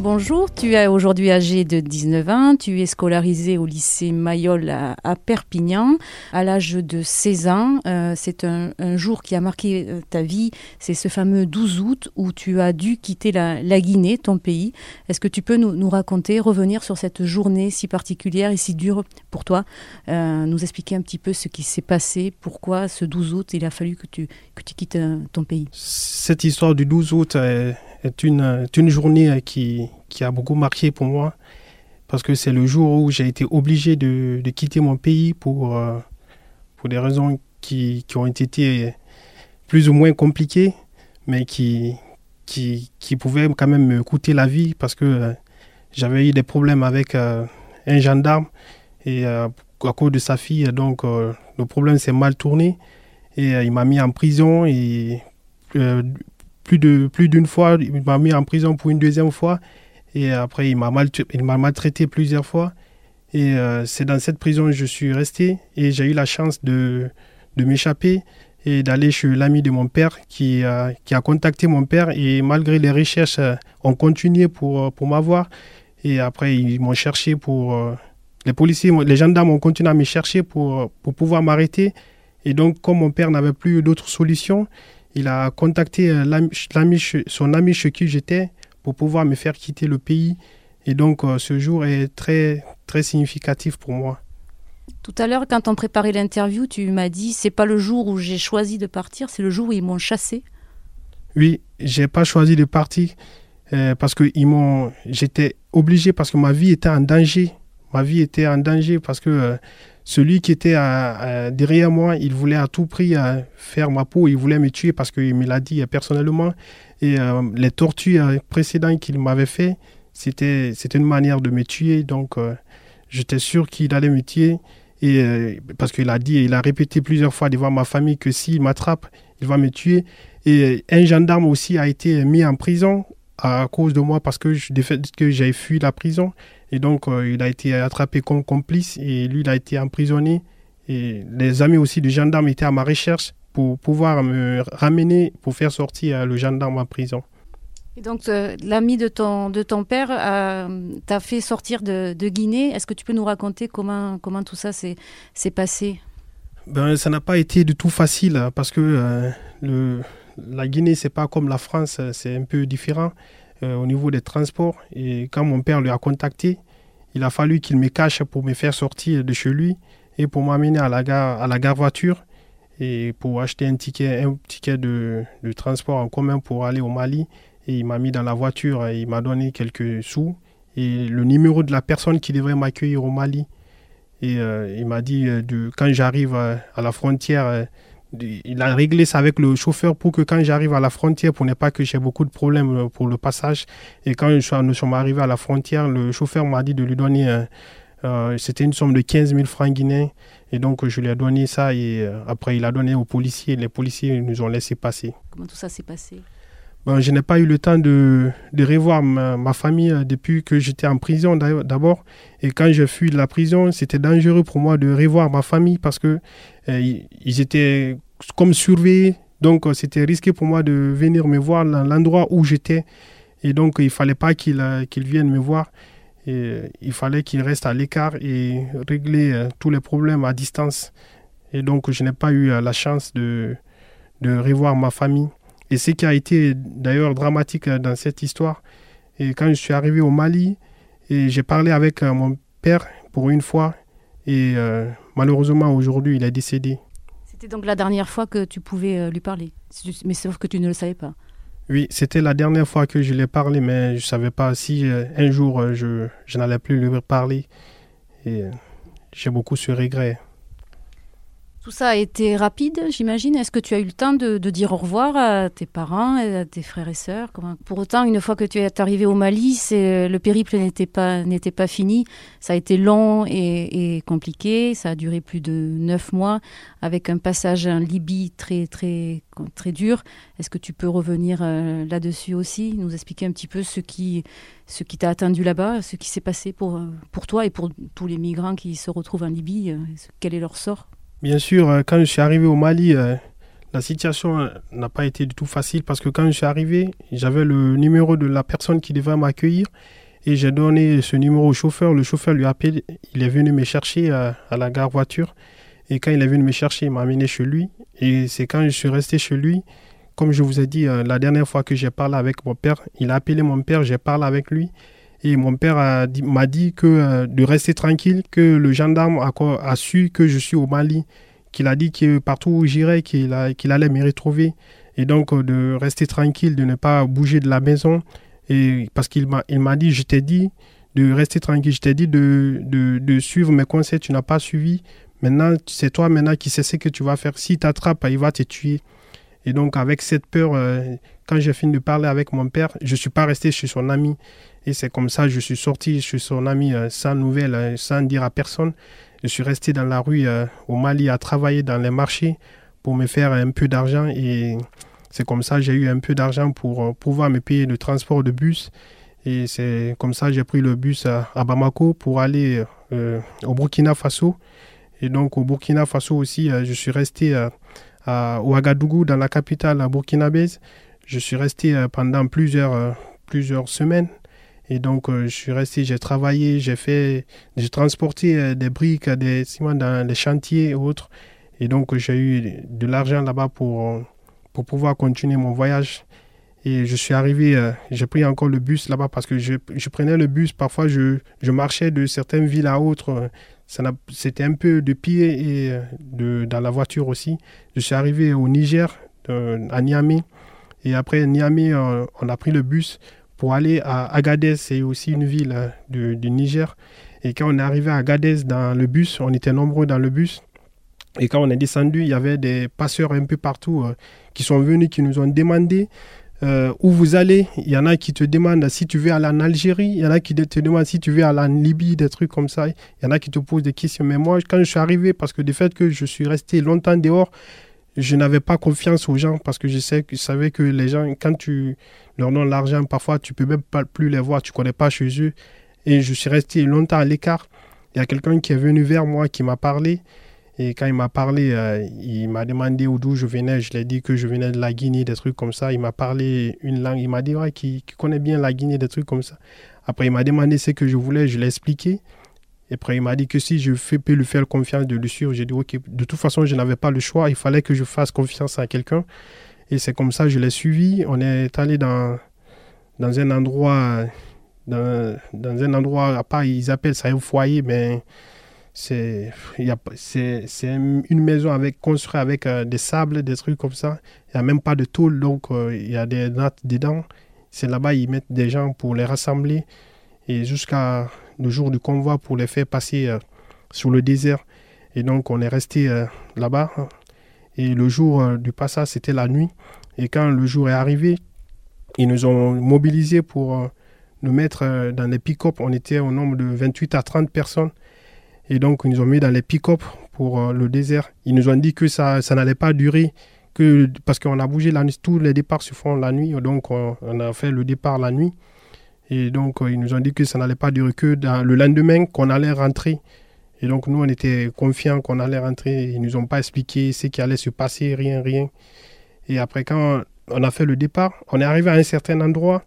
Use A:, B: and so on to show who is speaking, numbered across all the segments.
A: Bonjour. Tu es aujourd'hui âgé de 19 ans. Tu es scolarisé au lycée Mayol à, Perpignan. À l'âge de 16 ans, euh, c'est un, jour qui a marqué euh, ta vie. C'est ce fameux 12 août où tu as dû quitter la, Guinée, ton pays. Est-ce que tu peux nous, raconter, revenir sur cette journée si particulière et si dure pour toi euh, Nous expliquer un petit peu ce qui s'est passé, pourquoi ce 12 août il a fallu que tu, que tu quittes ton pays?
B: Cette histoire du 12 août est une, une journée qui, qui, a beaucoup marqué pour moi parce que c'est le jour où j'ai été obligé de, de, quitter mon pays pour, euh, pour des raisons qui, qui, ont été plus ou moins compliquées, mais qui, qui, qui, pouvaient quand même me coûter la vie parce que euh, j'avais eu des problèmes avec euh, un gendarme et à cause de sa fille, donc le problème s'est mal tourné et il m'a mis en prison et plus de plus d'une fois. Il m'a mis en prison pour une deuxième fois. Et après, il m'a maltraité plusieurs fois. Et euh, c'est dans cette prison que je suis resté. Et j'ai eu la chance de, de m'échapper et d'aller chez l'ami de mon père qui, qui a contacté mon père. Et malgré les recherches, euh, on continué pour, euh, pour m'avoir. Et après, ils m'ont cherché pour. Les policiers, les gendarmes ont continué à me chercher pour, pour pouvoir m'arrêter. Et donc, comme mon père n'avait plus d'autres solutions, il a contacté euh, son ami chez qui j'étais pour pouvoir me faire quitter le pays. Et donc euh, ce jour est très, très significatif pour moi.
A: Tout à l'heure, quand on préparait l'interview, tu m'as dit c'est pas le jour où j'ai choisi de partir, c'est le jour où ils m'ont chassé.
B: Oui, j'ai pas choisi de partir euh, parce que ils m'ont, j'étais obligé parce que ma vie était en danger. Ma vie était en danger parce que celui qui était derrière moi, il voulait à tout prix euh, faire ma peau, il voulait me tuer parce qu'il me l'a dit personnellement. Et euh, les tortures précédentes qu'il m'avait fait, c'était une manière de me tuer. Donc, euh, j'étais sûr qu'il allait me tuer. Et, parce qu'il a dit, il a répété plusieurs fois devant ma famille que s'il m'attrape, il va me tuer. Et un gendarme aussi a été mis en prison à cause de moi parce que, que j'avais fui la prison. Et donc, euh, il a été attrapé comme complice et lui, il a été emprisonné. Et les amis aussi du gendarme étaient à ma recherche pour pouvoir me ramener, pour faire sortir le gendarme en prison.
A: Et donc, euh, l'ami de ton, de ton père euh, t'a fait sortir de, de Guinée. Est-ce que tu peux nous raconter comment, comment tout ça s'est passé?
B: Ben, Ça n'a pas été du tout facile parce que le, la Guinée, c'est pas comme la France, c'est un peu différent. Euh, au niveau des transports. Et quand mon père lui a contacté, il a fallu qu'il me cache pour me faire sortir de chez lui et pour m'amener à la gare, à la gare voiture et pour acheter un ticket, un ticket de, de transport en commun pour aller au Mali. Et il m'a mis dans la voiture et il m'a donné quelques sous et le numéro de la personne qui devrait m'accueillir au Mali. Et euh, il m'a dit, euh, de, quand j'arrive à la frontière, il a réglé ça avec le chauffeur pour que quand j'arrive à la frontière, pour ne pas que j'ai beaucoup de problèmes euh, pour le passage. Et quand nous sommes arrivés à la frontière, le chauffeur m'a dit de lui donner, euh, euh, c'était une somme de 15 000 francs guinéens. Et donc je lui ai donné ça et après il a donné aux policiers. Les policiers nous ont laissé passer.
A: Comment tout ça s'est passé?
B: Je n'ai pas eu le temps de, revoir ma, famille depuis que j'étais en prison d'abord. Et quand j'ai fui de la prison, c'était dangereux pour moi de revoir ma famille parce que ils étaient comme surveillés. Donc, euh, c'était risqué pour moi de venir me voir dans l'endroit où j'étais. Et donc, il ne fallait pas qu'ils euh, viennent me voir. Euh, il fallait qu'ils restent à l'écart et régler tous les problèmes à distance. Et donc, je n'ai pas eu la chance de revoir ma famille. Et ce qui a été d'ailleurs dramatique dans cette histoire, et quand je suis arrivé au Mali, et j'ai parlé avec mon père pour une fois, et malheureusement aujourd'hui il est décédé.
A: C'était donc la dernière fois que tu pouvais euh, lui parler, mais sauf que tu ne le savais pas.
B: Oui, c'était la dernière fois que je lui ai parlé, mais je ne savais pas si euh, un jour euh, je, je n'allais plus lui parler. Et j'ai beaucoup ce regret.
A: Tout ça a été rapide, j'imagine. Est-ce que tu as eu le temps de, dire au revoir à tes parents, à tes frères et sœurs? Pour autant, une fois que tu es arrivé au Mali, le périple n'était pas, fini. Ça a été long et, compliqué. Ça a duré plus de neuf mois, avec un passage en Libye très, dur. Est-ce que tu peux revenir euh, là-dessus aussi, nous expliquer un petit peu ce qui, t'a attendu là-bas, ce qui s'est passé pour, pour toi et pour tous les migrants qui se retrouvent en Libye? Euh, Quel est leur sort?
B: Bien sûr, euh, quand je suis arrivé au Mali, euh, la situation euh, n'a pas été du tout facile parce que quand je suis arrivé, j'avais le numéro de la personne qui devait m'accueillir et j'ai donné ce numéro au chauffeur. Le chauffeur lui a appelé, il est venu me chercher à, la gare voiture. Et quand il est venu me chercher, il m'a amené chez lui. Et c'est quand je suis resté chez lui, comme je vous ai dit la dernière fois que j'ai parlé avec mon père, il a appelé mon père, j'ai parlé avec lui et mon père m'a dit que euh, de rester tranquille, que le gendarme a, su que je suis au Mali, qu'il a dit que partout où j'irais, qu'il allait me retrouver. Et donc euh, de rester tranquille, de ne pas bouger de la maison. Et parce qu'il m'a dit, je t'ai dit de rester tranquille, je t'ai dit de, de, de, suivre mes conseils, tu n'as pas suivi. Maintenant, c'est toi maintenant qui sais ce que tu vas faire. Si t'attrape, il va te tuer. Et donc avec cette peur, euh, quand j'ai fini de parler avec mon père, je ne suis pas resté chez son ami. Et c'est comme ça que je suis sorti chez son ami euh, sans nouvelles, euh, sans dire à personne. Je suis resté dans la rue euh, au Mali à travailler dans les marchés pour me faire un peu d'argent. Et c'est comme ça que j'ai eu un peu d'argent pour pouvoir me payer le transport de bus. Et c'est comme ça que j'ai pris le bus à, Bamako pour aller au Burkina Faso. Et donc au Burkina Faso aussi, je suis resté à Ouagadougou, dans la capitale burkinabèse. Je suis resté pendant plusieurs, plusieurs semaines. Et donc, euh, je suis resté, j'ai travaillé, j'ai fait, j'ai transporté des briques, des ciments dans les chantiers et autres. Et donc, j'ai eu de l'argent là-bas pour, pour pouvoir continuer mon voyage. Et je suis arrivé, j'ai pris encore le bus là-bas parce que je, je, prenais le bus. Parfois, je, je marchais de certaines villes à autres. C'était un peu de pied et de, dans la voiture aussi. Je suis arrivé au Niger, à Niamey. Et après Niamey, euh, on a pris le bus pour aller à Agadez, c'est aussi une ville euh, du, Niger. Et quand on est arrivé à Agadez dans le bus, on était nombreux dans le bus. Et quand on est descendu, il y avait des passeurs un peu partout euh, qui sont venus, qui nous ont demandé où vous allez. Il y en a qui te demandent si tu veux aller en Algérie. Il y en a qui te demandent si tu veux aller en Libye, des trucs comme ça. Il y en a qui te posent des questions. Mais moi, quand je suis arrivé, parce que du fait que je suis resté longtemps dehors, je n'avais pas confiance aux gens parce que je, sais, je savais que les gens, quand tu leur donnes l'argent, parfois tu peux même pas plus les voir, tu connais pas chez eux. Et je suis resté longtemps à l'écart. Il y a quelqu'un qui est venu vers moi, qui m'a parlé. Et quand il m'a parlé, euh, il m'a demandé d'où je venais. Je lui ai dit que je venais de la Guinée, des trucs comme ça. Il m'a parlé une langue. Il m'a dit ouais, qu'il connaît bien la Guinée, des trucs comme ça. Après, il m'a demandé ce que je voulais. Je l'ai expliqué. Et après, il m'a dit que si je peux lui faire confiance de lui suivre, j'ai dit, ok, de toute façon, je n'avais pas le choix, il fallait que je fasse confiance à quelqu'un. Et c'est comme ça que je l'ai suivi. On est allé dans, dans un endroit, dans, dans un endroit, à part, ils appellent ça un foyer, mais c'est une maison avec, construite avec euh, des sables, des trucs comme ça. Il n'y a même pas de tôle, donc euh, il y a des nattes dedans. C'est là-bas, ils mettent des gens pour les rassembler. Et jusqu'à le jour du convoi pour les faire passer euh, sur le désert. Et donc on est resté euh, là-bas. Et le jour euh, du passage, c'était la nuit. Et quand le jour est arrivé, ils nous ont mobilisés pour nous mettre dans les pick-up. On était au nombre de 28 à 30 personnes. Et donc, ils nous ont mis dans les pick-up pour le désert. Ils nous ont dit que ça, ça n'allait pas durer, que, parce qu'on a bougé la nuit. Tous les départs se font la nuit. Donc, on a fait le départ la nuit. Et donc, euh, ils nous ont dit que ça n'allait pas durer que le lendemain qu'on allait rentrer. Et donc, nous, on était confiants qu'on allait rentrer. Ils ne nous ont pas expliqué ce qui allait se passer, rien, rien. Et après, quand on a fait le départ, on est arrivé à un certain endroit.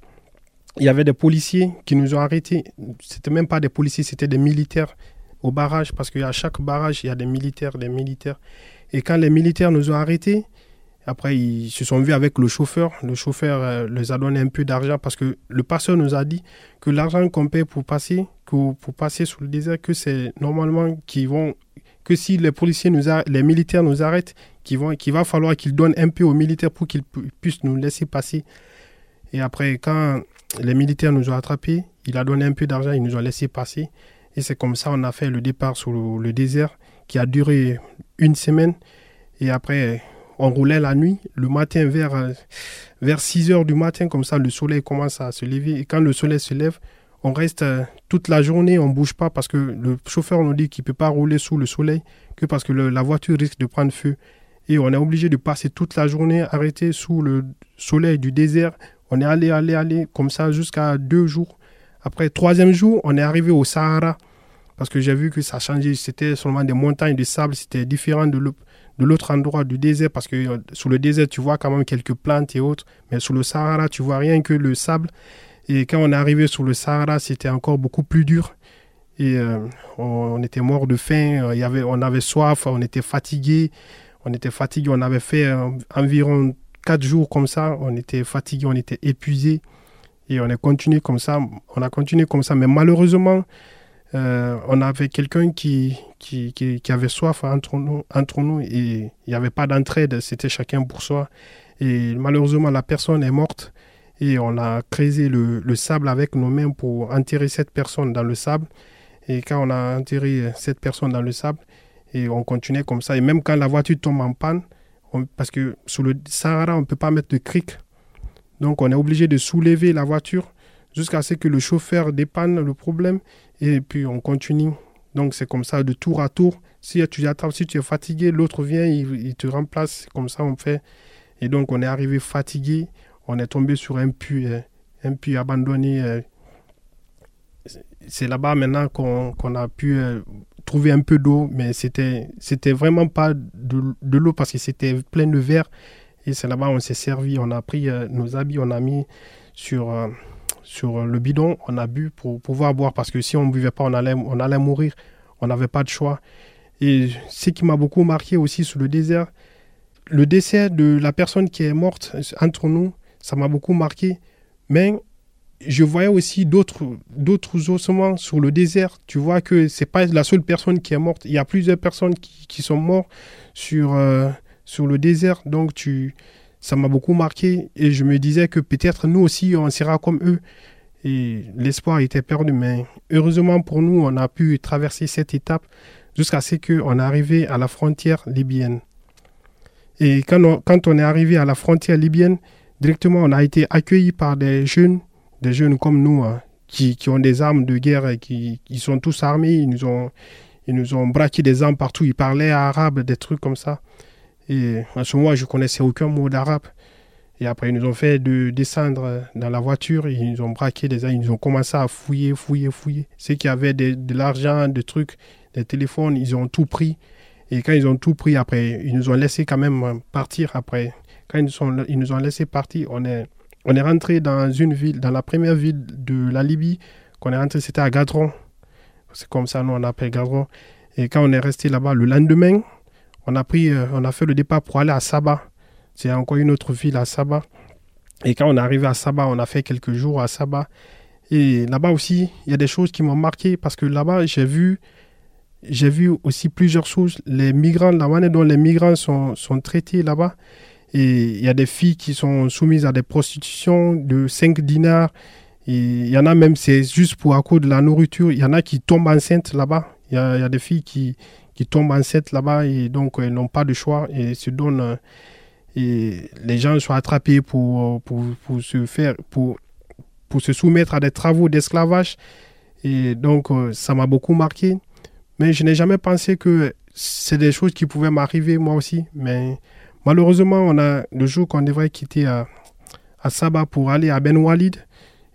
B: Il y avait des policiers qui nous ont arrêtés. C'était même pas des policiers, c'était des militaires au barrage, parce qu'à chaque barrage, il y a des militaires, des militaires. Et quand les militaires nous ont arrêtés, après, ils se sont vus avec le chauffeur. Le chauffeur euh, les a donné un peu d'argent parce que le passeur nous a dit que l'argent qu'on paie pour passer, pour passer sous le désert, que c'est normalement qu'ils vont, que si les policiers nous les militaires nous arrêtent, qu'il va falloir qu'ils donnent un peu aux militaires pour qu'ils puissent nous laisser passer. Et après, quand les militaires nous ont attrapés, il a donné un peu d'argent, ils nous ont laissé passer. Et c'est comme ça qu'on a fait le départ sur le, désert qui a duré une semaine. Et après, on roulait la nuit. Le matin, vers, euh, vers 6 heures du matin, comme ça, le soleil commence à se lever. Et quand le soleil se lève, on reste euh, toute la journée, on ne bouge pas parce que le chauffeur nous dit qu'il ne peut pas rouler sous le soleil, que parce que la voiture risque de prendre feu. Et on est obligé de passer toute la journée arrêté sous le soleil du désert. On est allé, allé, allé, comme ça, jusqu'à deux jours. Après, troisième jour, on est arrivé au Sahara. Parce que j'ai vu que ça changeait. C'était seulement des montagnes de sable. C'était différent de l'autre endroit du désert. Parce que euh, sous le désert, tu vois quand même quelques plantes et autres. Mais sous le Sahara, tu vois rien que le sable. Et quand on est arrivé sur le Sahara, c'était encore beaucoup plus dur. Et euh, on, était mort de faim, euh, y avait, on avait soif, on était fatigué. On était fatigué, on avait fait euh, environ quatre jours comme ça. On était fatigué, on était épuisé. Et on a continué comme ça. On a continué comme ça. Mais malheureusement, on avait quelqu'un qui qui, qui, avait soif entre nous, entre nous et il n'y avait pas d'entraide. C'était chacun pour soi. Et malheureusement, la personne est morte et on a creusé le, sable avec nos mains pour enterrer cette personne dans le sable. Et quand on a enterré cette personne dans le sable, et on continuait comme ça. Et même quand la voiture tombe en panne, parce que sous le Sahara, on ne peut pas mettre de cric. Donc on est obligé de soulever la voiture jusqu'à ce que le chauffeur dépanne le problème. Et puis on continue. Donc c'est comme ça de tour à tour. Si tu attends, si tu es fatigué, l'autre vient, il, te remplace. Comme ça on fait. Et donc on est arrivé fatigué on est tombé sur un puits, euh, un puits abandonné. Euh. C'est là-bas maintenant qu'on a pu euh, trouver un peu d'eau, mais c'était c'était vraiment pas de, l'eau parce que c'était plein de verre. Et c'est là-bas on s'est servi, on a pris nos habits, on a mis sur, sur le bidon, on a bu pour pouvoir boire parce que si on ne buvait pas, on allait, on allait mourir. On n'avait pas de choix. Et ce qui m'a beaucoup marqué aussi sur le désert, le décès de la personne qui est morte entre nous, ça m'a beaucoup marqué. Mais je voyais aussi d'autres d'autres ossements sur le désert. Tu vois que c'est pas la seule personne qui est morte. Il y a plusieurs personnes qui, qui sont mortes sur, euh, sur le désert. Donc tu, ça m'a beaucoup marqué et je me disais que peut-être nous aussi on sera comme eux. Et l'espoir était perdu. Mais heureusement pour nous, on a pu traverser cette étape jusqu'à ce qu'on est arrivé à la frontière libyenne. Et quand on, est arrivé à la frontière libyenne, directement, on a été accueillis par des jeunes, des jeunes comme nous, hein, qui, ont des armes de guerre et qui, qui, sont tous armés. Ils nous, ont, ils nous ont braqué des armes partout. Ils parlaient arabe, des trucs comme ça. Et à ce moment, je connaissais aucun mot d'arabe. Et après, ils nous ont fait de descendre dans la voiture. Ils nous ont braqué des. Ils nous ont commencé à fouiller, fouiller, fouiller. Ceux qui avaient de, de l'argent, des trucs, des téléphones, ils ont tout pris. Et quand ils ont tout pris, après, ils nous ont laissé quand même partir après. Quand ils nous, sont, ils ont laissé partir, on est, on est rentré dans une ville, dans la première ville de la Libye, qu'on est rentré, c'était à Gadron. C'est comme ça, nous, on appelle Gadron. Et quand on est resté là-bas, le lendemain, on a, pris, euh, on a fait le départ pour aller à Saba. C'est encore une autre ville à Saba. Et quand on est arrivé à Saba, on a fait quelques jours à Saba. Et là-bas aussi, il y a des choses qui m'ont marqué parce que là-bas, j'ai vu, j'ai vu aussi plusieurs choses. Les migrants, la manière dont les migrants sont, sont traités là-bas. Et il y a des filles qui sont soumises à des prostitutions de 5 dinars. Et il y en a même, c'est juste pour à cause de la nourriture. Il y en a qui tombent enceintes là-bas. Il y, a, y a, des filles qui, qui tombent enceintes là-bas et donc elles n'ont pas de choix et se donnent. Euh, et les gens sont attrapés pour, pour, pour se faire, pour, pour se soumettre à des travaux d'esclavage. Et donc, euh, ça m'a beaucoup marqué. Mais je n'ai jamais pensé que c'est des choses qui pouvaient m'arriver moi aussi. Mais Malheureusement, on a le jour qu'on devrait quitter à, à Saba pour aller à Ben Walid.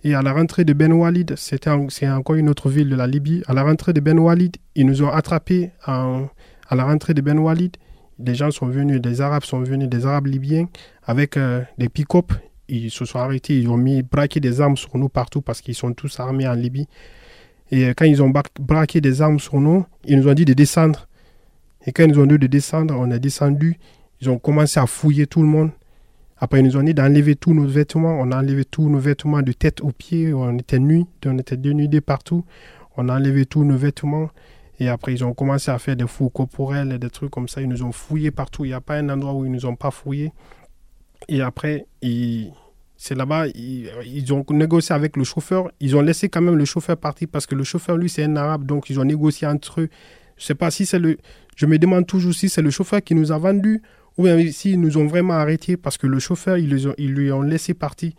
B: Et à la rentrée de Ben Walid, c'était c'est encore une autre ville de la Libye. À la rentrée de Ben Walid, ils nous ont attrapés à la rentrée de Ben Walid. Des gens sont venus, des Arabes sont venus, des Arabes libyens, avec euh, des pick-up. Ils se sont arrêtés, ils ont mis braqué des armes sur nous partout parce qu'ils sont tous armés en Libye. Et euh, quand ils ont braqué des armes sur nous, ils nous ont dit de descendre. Et quand ils nous ont dit de descendre, on est descendu. Ils ont commencé à fouiller tout le monde. Après, ils nous ont dit d'enlever tous nos vêtements. On a enlevé tous nos vêtements de tête aux pieds. On était nus, on était dénudés partout. On a enlevé tous nos vêtements. Et après, ils ont commencé à faire des fous corporels et des trucs comme ça. Ils nous ont fouillés partout. Il n'y a pas un endroit où ils ne nous ont pas fouillés. Et après, c'est là-bas, ils, ils, ont négocié avec le chauffeur. Ils ont laissé quand même le chauffeur partir parce que le chauffeur, lui, c'est un arabe. Donc, ils ont négocié entre eux. Je ne sais pas si c'est le, je me demande toujours si c'est le chauffeur qui nous a vendu ou bien s'ils nous ont vraiment arrêtés parce que le chauffeur, ils, lui ont laissé partir.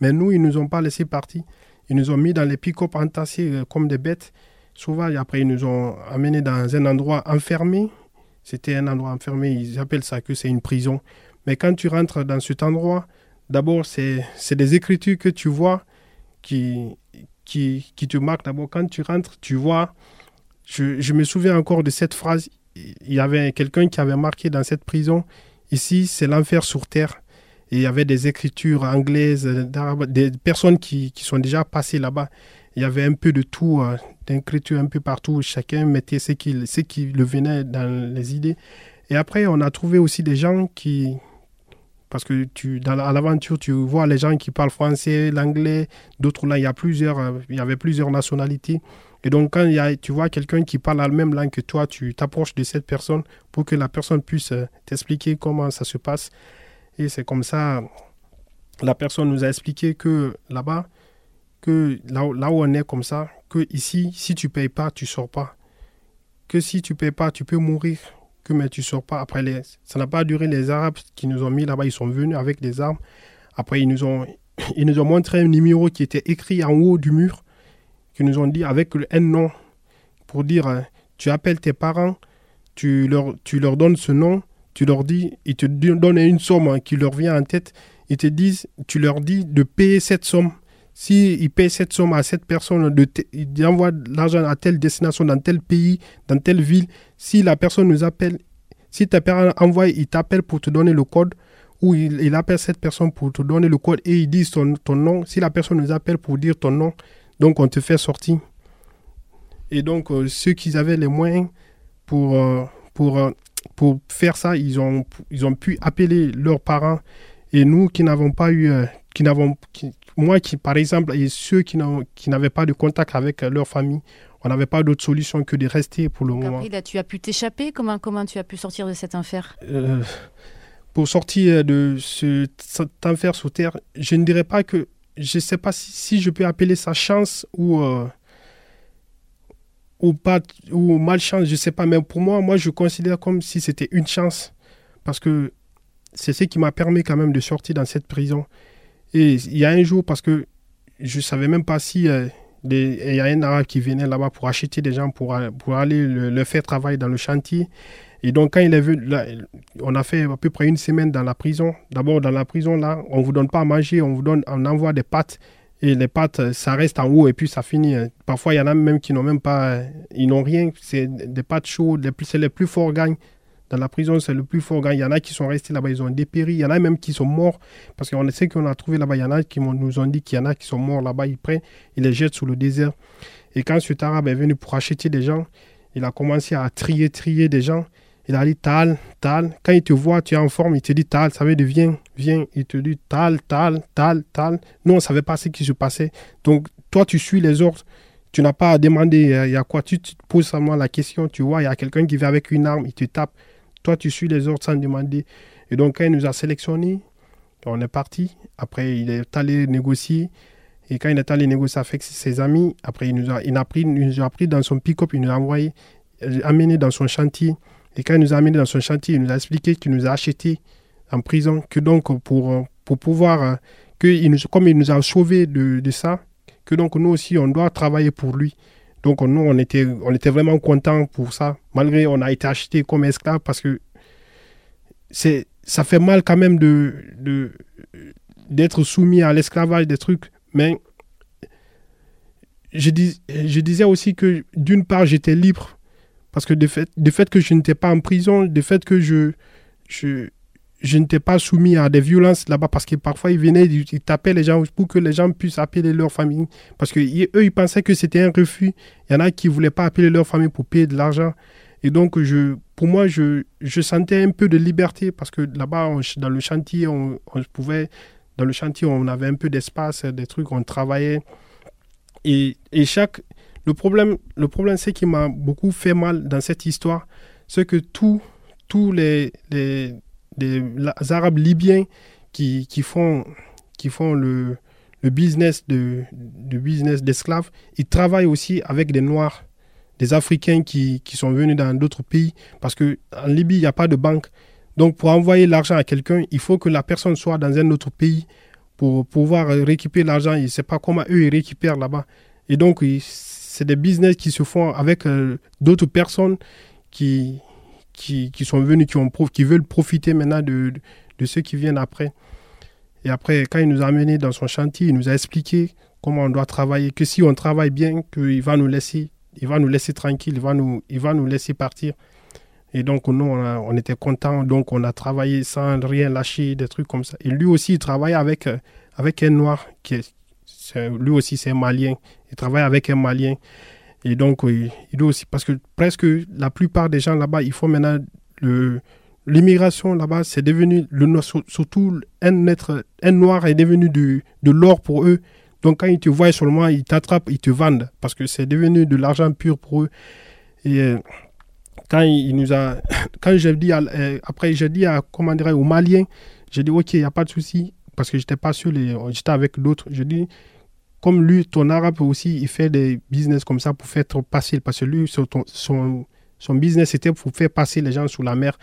B: Mais nous, ils ne nous ont pas laissé partir. Ils nous ont mis dans les pick-up entassés euh, comme des bêtes. Souvent, après, ils nous ont amenés dans un endroit enfermé. C'était un endroit enfermé. Ils appellent ça que c'est une prison. Mais quand tu rentres dans cet endroit, d'abord, c'est des écritures que tu vois qui, te marquent. D'abord, quand tu rentres, tu vois. Je me souviens encore de cette phrase il y avait quelqu'un qui avait marqué dans cette prison, ici c'est l'enfer sur terre. Et il y avait des écritures anglaises, des personnes qui, qui sont déjà passées là-bas. Il y avait un peu de tout, euh, d'écriture un peu partout. Chacun mettait ce qui, ce qui le venait dans les idées. Et après, on a trouvé aussi des gens qui, parce que tu, à l'aventure, tu vois les gens qui parlent français, l'anglais, d'autres là, il y, a plusieurs, euh, il y avait plusieurs nationalités. Et donc, quand y a, tu vois quelqu'un qui parle la même langue que toi, tu t'approches de cette personne pour que la personne puisse euh, t'expliquer comment ça se passe. Et c'est comme ça, la personne nous a expliqué que là-bas, que là, là où on est comme ça, que ici, si tu payes pas, tu sors pas. Que si tu payes pas, tu peux mourir. Que mais tu sors pas. Après, les, ça n'a pas duré. Les Arabes qui nous ont mis là-bas, ils sont venus avec des armes. Après, ils nous ont, ils nous ont montré un numéro qui était écrit en haut du mur qui nous ont dit avec un nom pour dire euh, tu appelles tes parents, tu leur, tu leur donnes ce nom, tu leur dis, ils te donnent une somme hein, qui leur vient en tête, ils te disent, tu leur dis de payer cette somme. Si ils payent cette somme à cette personne, de ils envoient l'argent à telle destination, dans tel pays, dans telle ville. Si la personne nous appelle, si tes parents envoient, ils t'appellent pour te donner le code, ou il, appelle cette personne pour te donner le code et ils disent ton, ton nom. Si la personne nous appelle pour dire ton nom, donc on te fait sortir. Et donc euh, ceux qui avaient les moyens pour, euh, pour, euh, pour faire ça, ils ont, ils ont pu appeler leurs parents. Et nous qui n'avons pas eu, qui n'avons, moi qui par exemple, et ceux qui n'avaient pas de contact avec leur famille, on n'avait pas d'autre solution que de rester pour le moment.
A: Après, là, tu as pu t'échapper? Comment, comment tu as pu sortir de cet enfer?
B: Pour sortir de ce, cet enfer sous terre, je ne dirais pas que je ne sais pas si, je peux appeler ça chance ou, euh, ou, pas, ou malchance, je ne sais pas. Mais pour moi, moi, je considère comme si c'était une chance. Parce que c'est ce qui m'a permis quand même de sortir dans cette prison. Et il y a un jour, parce que je ne savais même pas si euh, il y a un arabe qui venait là-bas pour acheter des gens pour, pour aller le, faire travailler dans le chantier. Et donc, quand il est venu, on a fait à peu près une semaine dans la prison. D'abord, dans la prison, là, on ne vous donne pas à manger, on vous donne, on envoie des pâtes. Et les pâtes, ça reste en haut et puis ça finit. Parfois, il y en a même qui n'ont même pas, ils n'ont rien. C'est des pâtes chaudes, c'est les plus forts gagnent. Dans la prison, c'est le plus fort gagne. Il y en a qui sont restés là-bas, ils ont dépéri. Il y en a même qui sont morts. Parce qu'on sait qu'on a trouvé là-bas, il y en a qui nous ont dit qu'il y en a qui sont morts là-bas. Ils prennent, ils les jettent sous le désert. Et quand cet arabe est venu pour acheter des gens, il a commencé à trier, trier des gens. Il a dit Tal, Tal. Quand il te voit, tu es en forme, il te dit Tal, ça veut dire viens, viens. Il te dit Tal, Tal, Tal, Tal. Nous, on ne savait pas ce qui se passait. Donc, toi, tu suis les ordres. Tu n'as pas à demander il y a quoi? Tu te poses seulement la question. Tu vois, il y a quelqu'un qui vient avec une arme, il te tape. Toi, tu suis les ordres sans demander. Et donc, quand il nous a sélectionnés, on est parti. Après, il est allé négocier. Et quand il est allé négocier avec ses amis, après, il nous a, il a, pris, il nous a pris dans son pick-up, il nous a envoyé, euh, amené dans son chantier. Et quand il nous a amené dans son chantier, il nous a expliqué qu'il nous a acheté en prison, que donc pour, pour pouvoir, euh, que il nous, comme il nous a sauvé de, ça, que donc nous aussi, on doit travailler pour lui. Donc nous, on était, on était vraiment contents pour ça, malgré on a été acheté comme esclave, parce que c'est, ça fait mal quand même de, d'être soumis à l'esclavage des trucs, mais je, dis, je disais aussi que d'une part, j'étais libre parce que du fait, fait que je n'étais pas en prison, du fait que je, je, je n'étais pas soumis à des violences là-bas, parce que parfois ils venaient, ils, tapaient les gens pour que les gens puissent appeler leur famille. Parce que eux, ils pensaient que c'était un refus. Il y en a qui ne voulaient pas appeler leur famille pour payer de l'argent. Et donc, je, pour moi, je, je sentais un peu de liberté parce que là-bas, dans le chantier, on, on, pouvait, dans le chantier, on avait un peu d'espace, des trucs, on travaillait. Et, et chaque, le problème, le problème c'est qui m'a beaucoup fait mal dans cette histoire, c'est que tous les, les, Arabes libyens qui, qui, font, qui font le, le business de, de business d'esclaves, ils travaillent aussi avec des Noirs, des Africains qui, qui sont venus dans d'autres pays. Parce qu'en Libye, il n'y a pas de banque. Donc, pour envoyer l'argent à quelqu'un, il faut que la personne soit dans un autre pays pour pouvoir récupérer l'argent. Il ne sait pas comment eux, ils récupèrent là-bas. Et donc, c'est des business qui se font avec euh, d'autres personnes qui, qui, qui, sont venus, qui, ont, qui veulent profiter maintenant de, de, ceux qui viennent après. Et après, quand il nous a amenés dans son chantier, il nous a expliqué comment on doit travailler, que si on travaille bien, qu'il va nous laisser, il va nous laisser tranquille, il va nous, il va nous laisser partir. Et donc, nous, on, était contents. Donc, on a travaillé sans rien lâcher, des trucs comme ça. Et lui aussi, il travaille avec, euh, avec un noir, qui est, lui aussi, c'est un malien. Il travaille avec un malien. Et donc, il doit aussi, parce que presque la plupart des gens là-bas, il faut maintenant. L'immigration là-bas, c'est devenu, surtout un, être, un noir est devenu de l'or pour eux. Donc quand ils te voient seulement, ils t'attrapent, ils te vendent, parce que c'est devenu de l'argent pur pour eux. Et euh, quand il nous a, quand j'ai dit, euh, après j'ai dit à, comment dire, aux Maliens, j'ai dit ok, il n'y a pas de souci, parce que j'étais pas sûr, j'étais avec d'autres. Je dis, comme lui, ton arabe aussi, il fait des business comme ça pour faire trop facile, parce que lui, son, son, business c'était pour faire passer les gens sous la mer.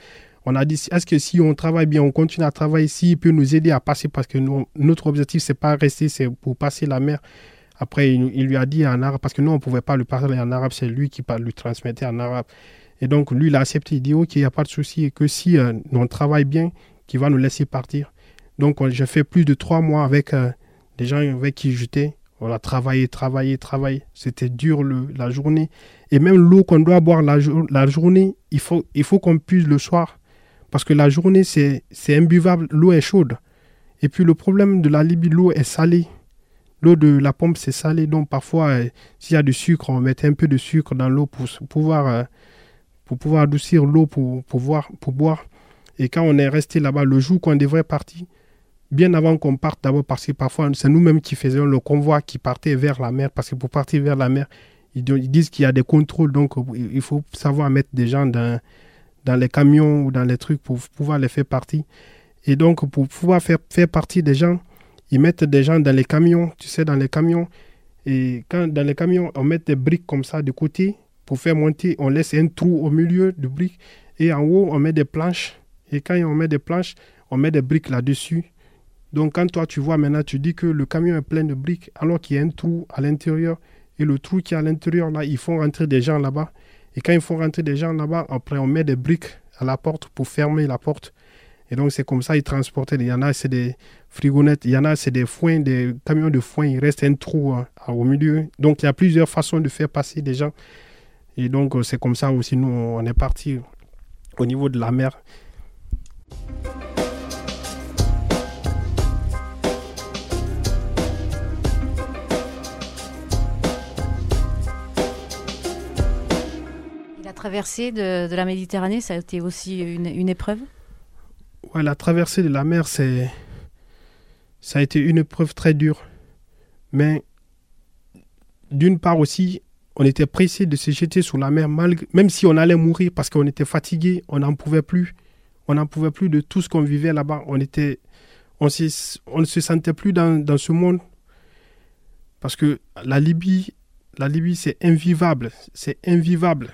B: On a dit, est-ce que si on travaille bien, on continue à travailler, s'il peut nous aider à passer, parce que notre objectif, c'est pas rester, c'est pour passer la mer. Après, il, lui a dit en arabe, parce que nous, on ne pouvait pas lui parler en arabe, c'est lui qui lui transmettait en arabe. Et donc, lui, il a accepté. Il dit, OK, il n'y a pas de souci. Et que si euh, on travaille bien, qu'il va nous laisser partir. Donc, j'ai fait plus de trois mois avec euh, des gens avec qui j'étais. On a travaillé, travaillé, travaillé. C'était dur le, la journée. Et même l'eau qu'on doit boire la, la journée, il faut, il faut qu'on puise le soir. Parce que la journée, c'est imbuvable. L'eau est chaude. Et puis, le problème de la Libye, l'eau est salée. L'eau de la pompe, c'est salé. Donc, parfois, euh, s'il y a du sucre, on met un peu de sucre dans l'eau pour pouvoir pour pouvoir adoucir l'eau pour, pour, pour boire. Et quand on est resté là-bas, le jour qu'on devrait partir, bien avant qu'on parte d'abord, parce que parfois c'est nous-mêmes qui faisions le convoi qui partait vers la mer, parce que pour partir vers la mer, ils, disent qu'il y a des contrôles, donc il faut savoir mettre des gens dans, dans les camions ou dans les trucs pour pouvoir les faire partir. Et donc pour pouvoir faire, faire partie des gens, ils mettent des gens dans les camions, tu sais, dans les camions. Et quand dans les camions, on met des briques comme ça de côté, pour faire monter, on laisse un trou au milieu de briques et en haut, on met des planches. Et quand on met des planches, on met des briques là-dessus. Donc quand toi tu vois maintenant, tu dis que le camion est plein de briques alors qu'il y a un trou à l'intérieur. Et le trou qui est à l'intérieur, là, ils font rentrer des gens là-bas. Et quand ils font rentrer des gens là-bas, après on met des briques à la porte pour fermer la porte. Et donc c'est comme ça ils transportaient. Il y en a, c'est des frigonettes. Il y en a, c'est des foins, des camions de foin. Il reste un trou hein, au milieu. Donc il y a plusieurs façons de faire passer des gens. Et donc, euh, c'est comme ça aussi, nous, on est parti au niveau de la mer.
A: Traversée de, la Méditerranée, ça a été aussi une, épreuve?
B: Ouais, la traversée de la mer, c'est ça a été une épreuve très dure. Mais d'une part aussi, on était pressé de se jeter sous la mer, même si on allait mourir parce qu'on était fatigué, on n'en pouvait plus. On n'en pouvait plus de tout ce qu'on vivait là-bas. On, était, on, ne se sentait plus dans, dans, ce monde. Parce que la Libye, la Libye c'est invivable. C'est invivable.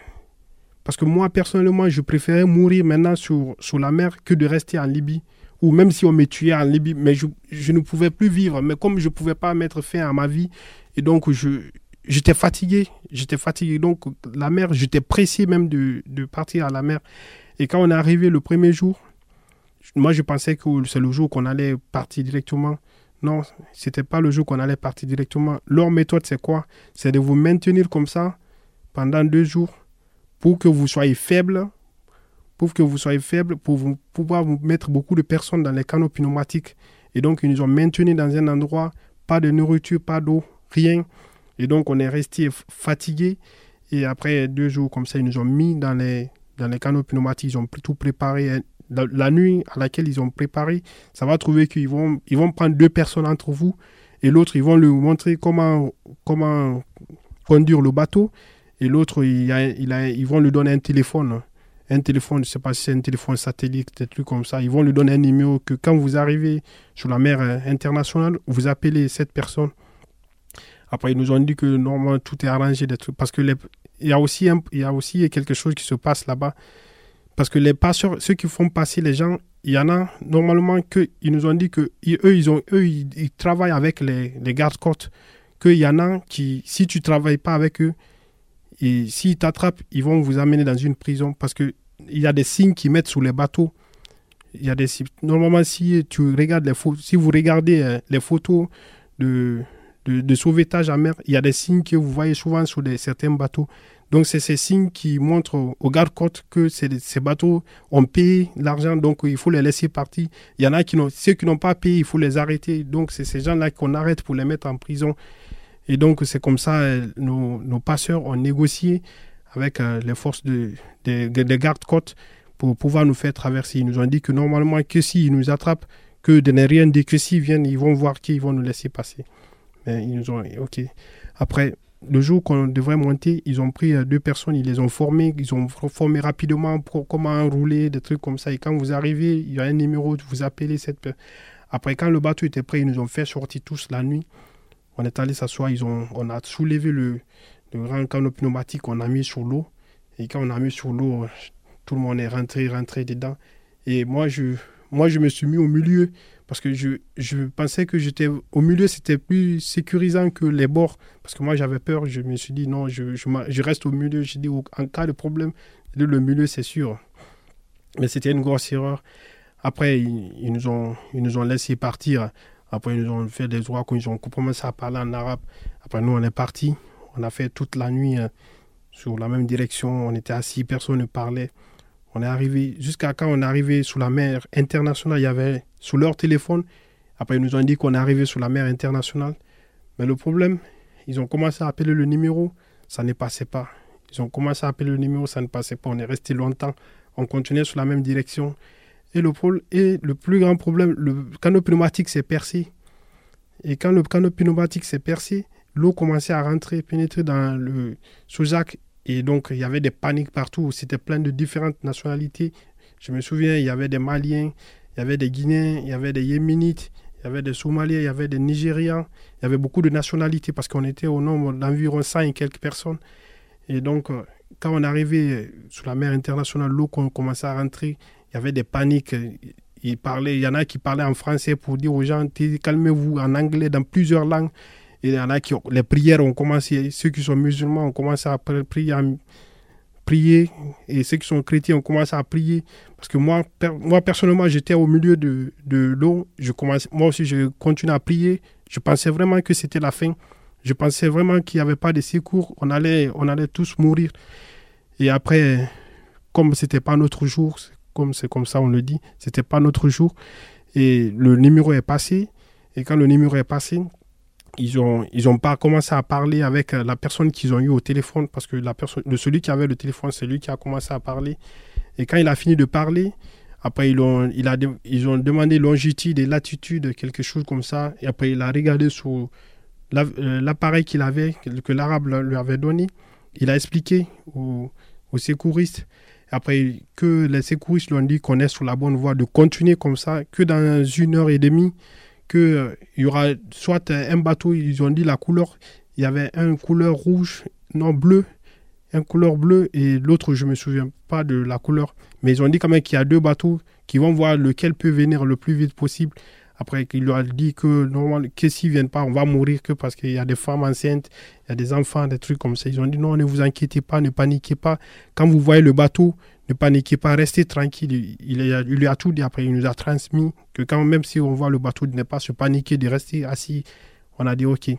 B: Parce que moi, personnellement, je préférais mourir maintenant sur, la mer que de rester en Libye. Ou même si on me tuait en Libye, mais je, ne pouvais plus vivre. Mais comme je ne pouvais pas mettre fin à ma vie, et donc j'étais fatigué. J'étais fatigué. Donc, la mer, j'étais pressé même de, de, partir à la mer. Et quand on est arrivé le premier jour, moi, je pensais que c'est le jour qu'on allait partir directement. Non, c'était pas le jour qu'on allait partir directement. Leur méthode, c'est quoi? C'est de vous maintenir comme ça pendant deux jours pour que vous soyez faible, pour que vous soyez faible, pour vous, pouvoir vous mettre beaucoup de personnes dans les canaux pneumatiques. Et donc, ils nous ont maintenus dans un endroit, pas de nourriture, pas d'eau, rien. Et donc, on est resté fatigué. Et après deux jours comme ça, ils nous ont mis dans les, dans les canaux pneumatiques. Ils ont tout préparé. La nuit à laquelle ils ont préparé, ça va trouver qu'ils vont, ils vont prendre deux personnes entre vous et l'autre, ils vont lui montrer comment, comment conduire le bateau. Et l'autre, ils vont lui donner un téléphone. Un téléphone, je ne sais pas si c'est un téléphone satellite, des trucs comme ça. Ils vont lui donner un numéro que quand vous arrivez sur la mer euh, internationale, vous appelez cette personne après, ils nous ont dit que normalement tout est arrangé, parce que il y a aussi, y a aussi quelque chose qui se passe là-bas. Parce que les passeurs, ceux qui font passer les gens, il y en a normalement que ils nous ont dit que eux, ils, ont, eux, ils, travaillent avec les, les gardes-côtes. Qu'il y en a qui, si tu ne travailles pas avec eux, et s'ils t'attrapent, ils vont vous amener dans une prison. Parce qu'il y a des signes qu'ils mettent sous les bateaux. Il y a des, normalement, si, tu regardes les si vous regardez euh, les photos de, de, sauvetage en mer, il y a des signes que vous voyez souvent sur certains bateaux. Donc, c'est ces signes qui montrent aux gardes-côtes que ces bateaux ont payé l'argent, donc il faut les laisser partir. Il y en a ceux qui n'ont pas payé, il faut les arrêter. Donc, c'est ces gens-là qu'on arrête pour les mettre en prison. Et donc, c'est comme ça, euh, nos, nos, passeurs ont négocié avec euh, les forces de, de, de gardes-côtes pour pouvoir nous faire traverser. Ils nous ont dit que normalement, que s'ils nous attrapent, que de ne rien dire, que s'ils viennent, ils vont voir qui ils vont nous laisser passer. Mais ils nous ont, ok. Après, le jour qu'on devrait monter, ils ont pris euh, deux personnes, ils les ont formées, ils ont formé rapidement pour comment rouler, des trucs comme ça. Et quand vous arrivez, il y a un numéro, vous appelez cette Après, quand le bateau était prêt, ils nous ont fait sortir tous la nuit. On est allé s'asseoir, on a soulevé le, grand canot pneumatique, on a mis sur l'eau. Et quand on a mis sur l'eau, tout le monde est rentré, rentré dedans. Et moi, je, me suis mis au milieu parce que je, pensais que j'étais au milieu, c'était plus sécurisant que les bords. Parce que moi, j'avais peur. Je me suis dit, non, je, reste au milieu. J'ai dit, en cas de problème, le milieu, c'est sûr. Mais c'était une grosse erreur. Après, nous ont, ils nous ont laissé partir. Après, ils ont fait des droits, ils ont commencé à parler en arabe. Après, nous, on est parti. On a fait toute la nuit euh, sur la même direction. On était assis, personne ne parlait. On est arrivé, jusqu'à quand on est arrivé sous la mer internationale, il y avait sous leur téléphone. Après, ils nous ont dit qu'on est arrivé sur la mer internationale. Mais le problème, ils ont commencé à appeler le numéro, ça ne passait pas. Ils ont commencé à appeler le numéro, ça ne passait pas. On est resté longtemps. On continuait sur la même direction. Et le, et le plus grand problème, le canot pneumatique s'est percé. Et quand le canot pneumatique s'est percé, l'eau commençait à rentrer, pénétrer dans le Sojac et donc, il y avait des paniques partout. C'était plein de différentes nationalités. Je me souviens, il y avait des Maliens, il y avait des Guinéens, il y avait des Yéménites, il y avait des Somaliens, il y avait des Nigérians. Il y avait beaucoup de nationalités parce qu'on était au nombre d'environ 100 et quelques personnes. Et donc, euh, quand on arrivait sur la mer internationale, l'eau commençait à rentrer, y avait des paniques. Il, y en a qui parlaient en français pour dire aux gens, calmez-vous, en anglais, dans plusieurs langues il y en a qui les prières ont commencé, ceux qui sont musulmans ont commencé à prier, prier et ceux qui sont chrétiens ont commencé à prier. Parce que moi, moi personnellement, j'étais au milieu de, de l'eau. Je moi aussi, je continue à prier. Je pensais vraiment que c'était la fin. Je pensais vraiment qu'il n'y avait pas de secours. On allait, on allait tous mourir. Et après, comme c'était pas notre jour, comme c'est comme ça on le dit, c'était pas notre jour. Et le numéro est passé. Et quand le numéro est passé, ils ont ils ont pas commencé à parler avec euh, la personne qu'ils ont eu au téléphone parce que la personne celui qui avait le téléphone c'est lui qui a commencé à parler et quand il a fini de parler après ils ont ils ont demandé longitude et latitude quelque chose comme ça et après il a regardé sur euh, l'appareil qu'il avait que l'arabe lui avait donné il a expliqué aux secouristes après que les secouristes lui ont dit qu'on est sur la bonne voie de continuer comme ça que dans une heure et demie qu'il euh, y aura soit un bateau, ils ont dit la couleur, il y avait un couleur rouge, non bleu, un couleur bleu et l'autre, je ne me souviens pas de la couleur. Mais ils ont dit quand même qu'il y a deux bateaux qui vont voir lequel peut venir le plus vite possible. Après, il leur a dit que normalement, que s'ils ne viennent pas, on va mourir que parce qu'il y a des femmes enceintes, il y a des enfants, des trucs comme ça. Ils ont dit non, ne vous inquiétez pas, ne paniquez pas. Quand vous voyez le bateau, ne paniquez pas, restez tranquille. Il, lui a tout dit après, il nous a transmis que quand même si on voit le bateau, de ne pas se paniquer, de rester assis. On a dit ok.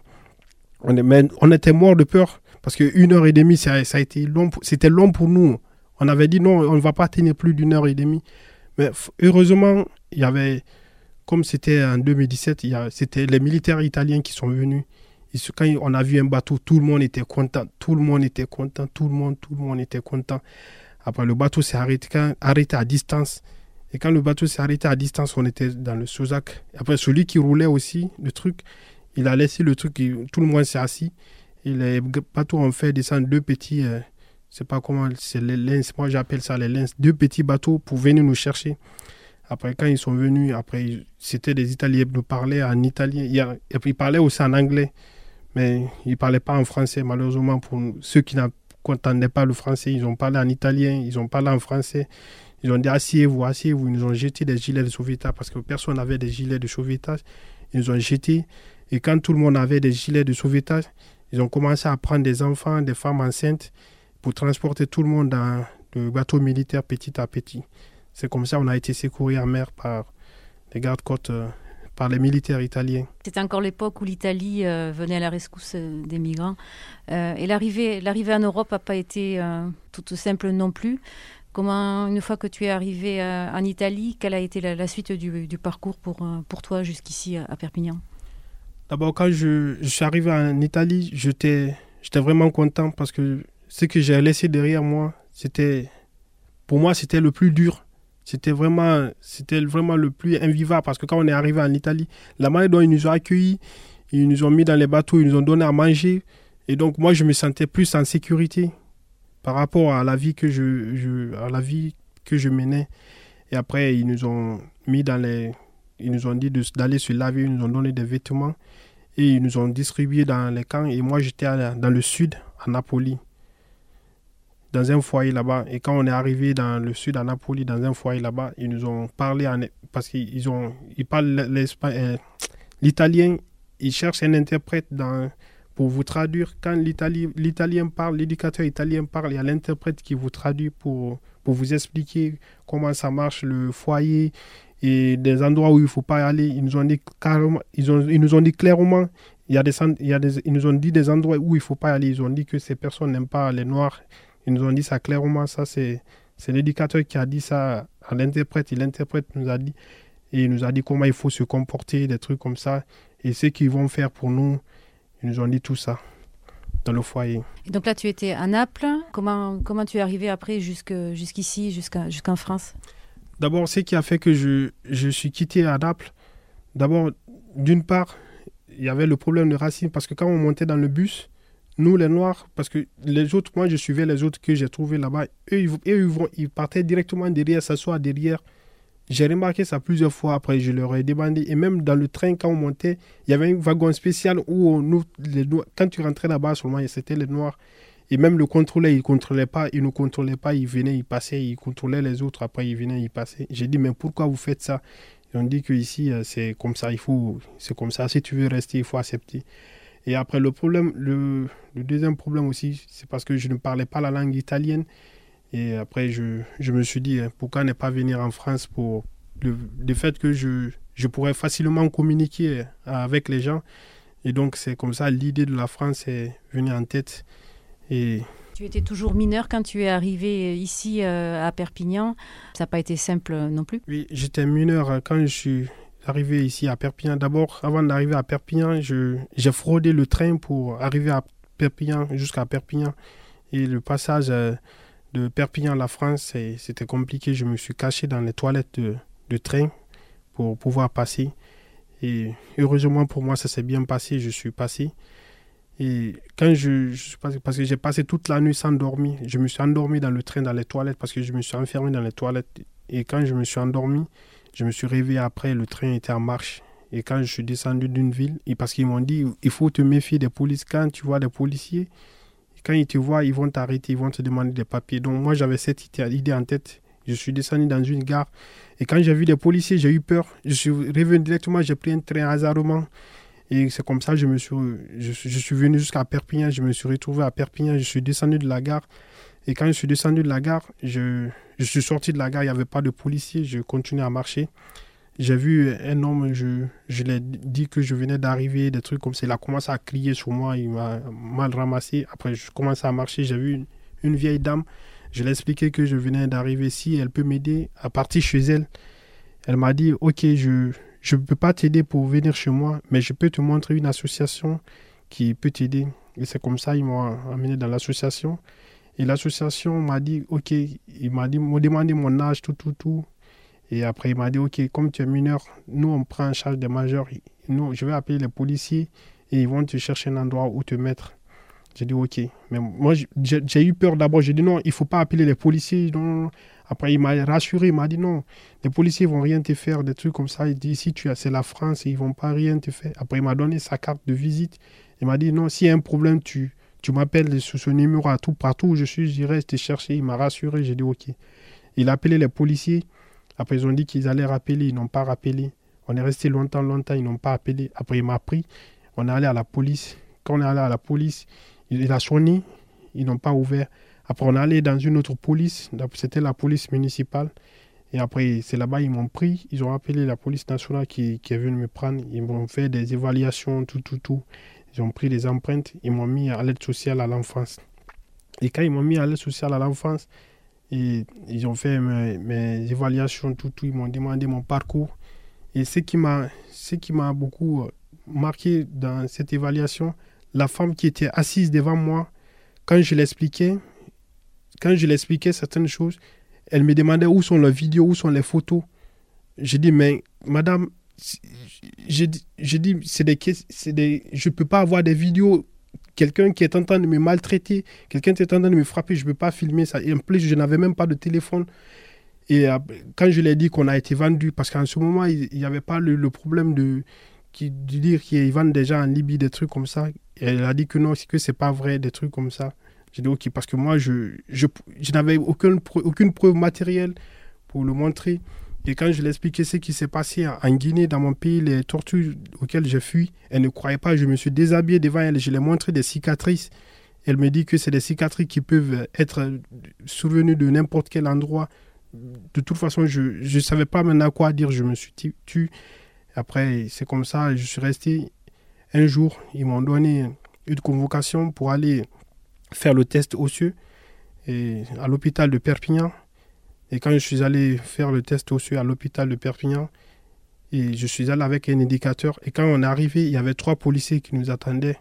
B: On, est, on était mort de peur parce qu'une heure et demie, ça a été long, c'était long pour nous. On avait dit non, on ne va pas tenir plus d'une heure et demie. Mais heureusement, il y avait, comme c'était en 2017, c'était les militaires italiens qui sont venus. Quand on a vu un bateau, tout le monde était content, tout le monde était content, tout le monde, tout le monde était content. Après, le bateau s'est arrêté, arrêté à distance. Et quand le bateau s'est arrêté à distance, on était dans le Sozac. Après, celui qui roulait aussi, le truc, il a laissé le truc, tout le monde s'est assis. Et les bateaux ont fait descendre deux petits, euh, sais pas comment, c'est les moi j'appelle ça les lens, deux petits bateaux pour venir nous chercher. Après, quand ils sont venus, après, c'était des Italiens, ils nous parlaient en italien, ils parlaient aussi en anglais, mais ils ne parlaient pas en français, malheureusement, pour ceux qui n'entendaient pas le français. Ils ont parlé en italien, ils ont parlé en français. Ils ont dit asseyez-vous, asseyez-vous. Ils nous ont jeté des gilets de sauvetage parce que personne n'avait des gilets de sauvetage. Ils nous ont jeté. Et quand tout le monde avait des gilets de sauvetage, ils ont commencé à prendre des enfants, des femmes enceintes pour transporter tout le monde dans le bateau militaire petit à petit. C'est comme ça qu'on a été secouru en mer par les gardes-côtes, euh, par les militaires italiens.
A: C'était encore l'époque où l'Italie euh, venait à la rescousse euh, des migrants. et l'arrivée, l'arrivée en Europe n'a pas été toute simple non plus. Comment, une fois que tu es arrivé en Italie, quelle a été la, suite du, parcours pour, pour toi jusqu'ici à Perpignan?
B: D'abord, quand je, je, suis arrivé en Italie, j'étais, j'étais vraiment content parce que ce que j'ai laissé derrière moi, c'était, pour moi, c'était le plus dur. C'était vraiment, c'était vraiment le plus invivable parce que quand on est arrivé en Italie, la manière dont ils nous ont accueillis, ils nous ont mis dans les bateaux, ils nous ont donné à manger. Et donc, moi, je me sentais plus en sécurité par rapport à la vie que je, je à la vie que je menais. Et après, ils nous ont mis dans les, ils nous ont dit d'aller se laver, ils nous ont donné des vêtements et ils nous ont distribué dans les camps. Et moi, j'étais dans le sud, à Napoli, dans un foyer là-bas. Et quand on est arrivé dans le sud, à Napoli, dans un foyer là-bas, ils nous ont parlé, parce qu'ils ont, ils parlent euh, l'italien, ils cherchent un interprète dans, pour vous traduire. Quand l'italien parle, l'éducateur italien parle, il y a l'interprète qui vous traduit pour, pour vous expliquer comment ça marche, le foyer, et des endroits où il ne faut pas aller. Ils nous ont dit carrément, ils, ont, ils nous ont dit clairement, il y a des, il y a des, ils nous ont dit des endroits où il ne faut pas aller. Ils ont dit que ces personnes n'aiment pas les noirs. Ils nous ont dit ça clairement. Ça, c'est, c'est l'éducateur qui a dit ça à l'interprète. Et l'interprète nous a dit, et il nous a dit comment il faut se comporter, des trucs comme ça. Et ce qu'ils vont faire pour nous, ils nous ont dit tout ça dans le foyer.
A: Et donc là, tu étais à Naples. Comment, comment tu es arrivé après jusqu'ici, jusqu'à, jusqu'en France?
B: D'abord, ce qui a fait que je, je suis quitté à Naples, d'abord, d'une part, il y avait le problème de racisme parce que quand on montait dans le bus, nous les Noirs, parce que les autres, moi je suivais les autres que j'ai trouvés là-bas, eux, ils, ils, vont, ils partaient directement derrière, s'asseoir derrière. J'ai remarqué ça plusieurs fois après, je leur ai demandé. Et même dans le train, quand on montait, il y avait un wagon spécial où nous, les quand tu rentrais là-bas seulement, c'était les Noirs. Et même le contrôleur, il ne contrôlait pas, il ne contrôlait pas, il venait, il passait, il contrôlait les autres, après il venait, il passait. J'ai dit, mais pourquoi vous faites ça? Ils ont dit qu'ici, euh, c'est comme ça, il faut, c'est comme ça, si tu veux rester, il faut accepter. Et après, le problème, le, le deuxième problème aussi, c'est parce que je ne parlais pas la langue italienne. Et après, je, je me suis dit, hein, pourquoi ne pas venir en France pour le, le fait que je, je pourrais facilement communiquer avec les gens. Et donc, c'est comme ça, l'idée de la France est venue en tête.
A: Tu étais toujours mineur quand tu es arrivé ici euh, à Perpignan. Ça n'a pas été simple non plus
B: Oui, j'étais mineur quand je suis arrivé ici à Perpignan. D'abord, avant d'arriver à Perpignan, j'ai fraudé le train pour arriver à Perpignan, jusqu'à Perpignan. Et le passage euh, de Perpignan à la France, c'était compliqué. Je me suis caché dans les toilettes de, de train pour pouvoir passer. Et heureusement pour moi, ça s'est bien passé. Je suis passé. Et quand je, je parce que j'ai passé toute la nuit sans dormir, je me suis endormi dans le train, dans les toilettes, parce que je me suis enfermé dans les toilettes. Et quand je me suis endormi, je me suis réveillé après, le train était en marche. Et quand je suis descendu d'une ville, et parce qu'ils m'ont dit, il faut te méfier des policiers. Quand tu vois des policiers, quand ils te voient, ils vont t'arrêter, ils vont te demander des papiers. Donc moi, j'avais cette idée en tête. Je suis descendu dans une gare. Et quand j'ai vu des policiers, j'ai eu peur. Je suis revenu directement, j'ai pris un train hasardement. Et c'est comme ça que je suis, je, suis venu jusqu'à Perpignan. Je me suis retrouvé à Perpignan. Je suis descendu de la gare. Et quand je suis descendu de la gare, je, je suis sorti de la gare. Il n'y avait pas de policier. Je continuais à marcher. J'ai vu un homme, je, je lui ai dit que je venais d'arriver, des trucs comme ça. Il a commencé à crier sur moi. Il m'a mal ramassé. Après, je commençais à marcher. J'ai vu une, vieille dame. Je lui ai expliqué que je venais d'arriver. Si elle peut m'aider à partir chez elle, elle m'a dit Ok, je ne peux pas t'aider pour venir chez moi, mais je peux te montrer une association qui peut t'aider. Et c'est comme ça, ils m'ont amené dans l'association. Et l'association m'a dit, OK, il m'a dit, m'a demandé mon âge, tout, tout, tout. Et après, il m'a dit, OK, comme tu es mineur, nous, on prend en charge des majeurs. Nous, je vais appeler les policiers et ils vont te chercher un endroit où te mettre. J'ai dit, OK. Mais moi, j'ai eu peur d'abord. J'ai dit, non, il ne faut pas appeler les policiers. Non, après, il m'a rassuré, il m'a dit non, les policiers vont rien te faire, des trucs comme ça. Il dit si tu as, c'est la France, ils vont pas rien te faire. Après, il m'a donné sa carte de visite. Il m'a dit non, s'il y a un problème, tu, Tu m'appelles sur ce numéro à tout, partout où je suis, j'irai te chercher. Il m'a rassuré, j'ai dit ok. Il a appelé les policiers. Après, ils ont dit qu'ils allaient rappeler, ils n'ont pas rappelé. On est resté longtemps, longtemps, ils n'ont pas appelé. Après, il m'a pris. On est allé à la police. Quand on est allé à la police, il a sonné, ils n'ont pas ouvert. Après, on est allé dans une autre police, c'était la police municipale. Et après, c'est là-bas, ils m'ont pris. Ils ont appelé la police nationale qui est venue me prendre. Ils m'ont fait des évaluations, tout, tout, tout. Ils ont pris des empreintes. Ils m'ont mis à l'aide sociale à l'enfance. Et quand ils m'ont mis à l'aide sociale à l'enfance, ils ont fait mes, évaluations, tout, tout. Ils m'ont demandé mon parcours. Et ce qui m'a beaucoup euh, marqué dans cette évaluation, la femme qui était assise devant moi, quand je l'expliquais, quand je l'expliquais certaines choses, elle me demandait où sont les vidéos, où sont les photos. J'ai dit, mais madame, j'ai dit, c'est des, des, je ne peux pas avoir des vidéos. Quelqu'un qui est en train de me maltraiter, quelqu'un qui est en train de me frapper, je ne peux pas filmer ça. Et en plus, je n'avais même pas de téléphone. Et euh, quand je lui ai dit qu'on a été vendu, parce qu'en ce moment, il n'y avait pas le, problème de, de dire qu'ils vendent déjà en Libye des trucs comme ça. Et elle a dit que non, que ce n'est pas vrai, des trucs comme ça. J'ai dit ok, parce que moi, je, je, je n'avais aucune, aucune preuve matérielle pour le montrer. Et quand je expliqué ce qui s'est passé en Guinée, dans mon pays, les tortures auxquelles j'ai fui, elle ne croyait pas. Je me suis déshabillé devant elle. Je lui ai montré des cicatrices. Elle me dit que c'est des cicatrices qui peuvent être survenues de n'importe quel endroit. De toute façon, je ne savais pas maintenant quoi dire. Je me suis tué. Après, c'est comme ça. Je suis resté un jour. Ils m'ont donné une convocation pour aller faire le test osseux et à l'hôpital de Perpignan. Et quand je suis allé faire le test osseux à l'hôpital de Perpignan, et je suis allé avec un indicateur. Et quand on est arrivé, il y avait trois policiers qui nous attendaient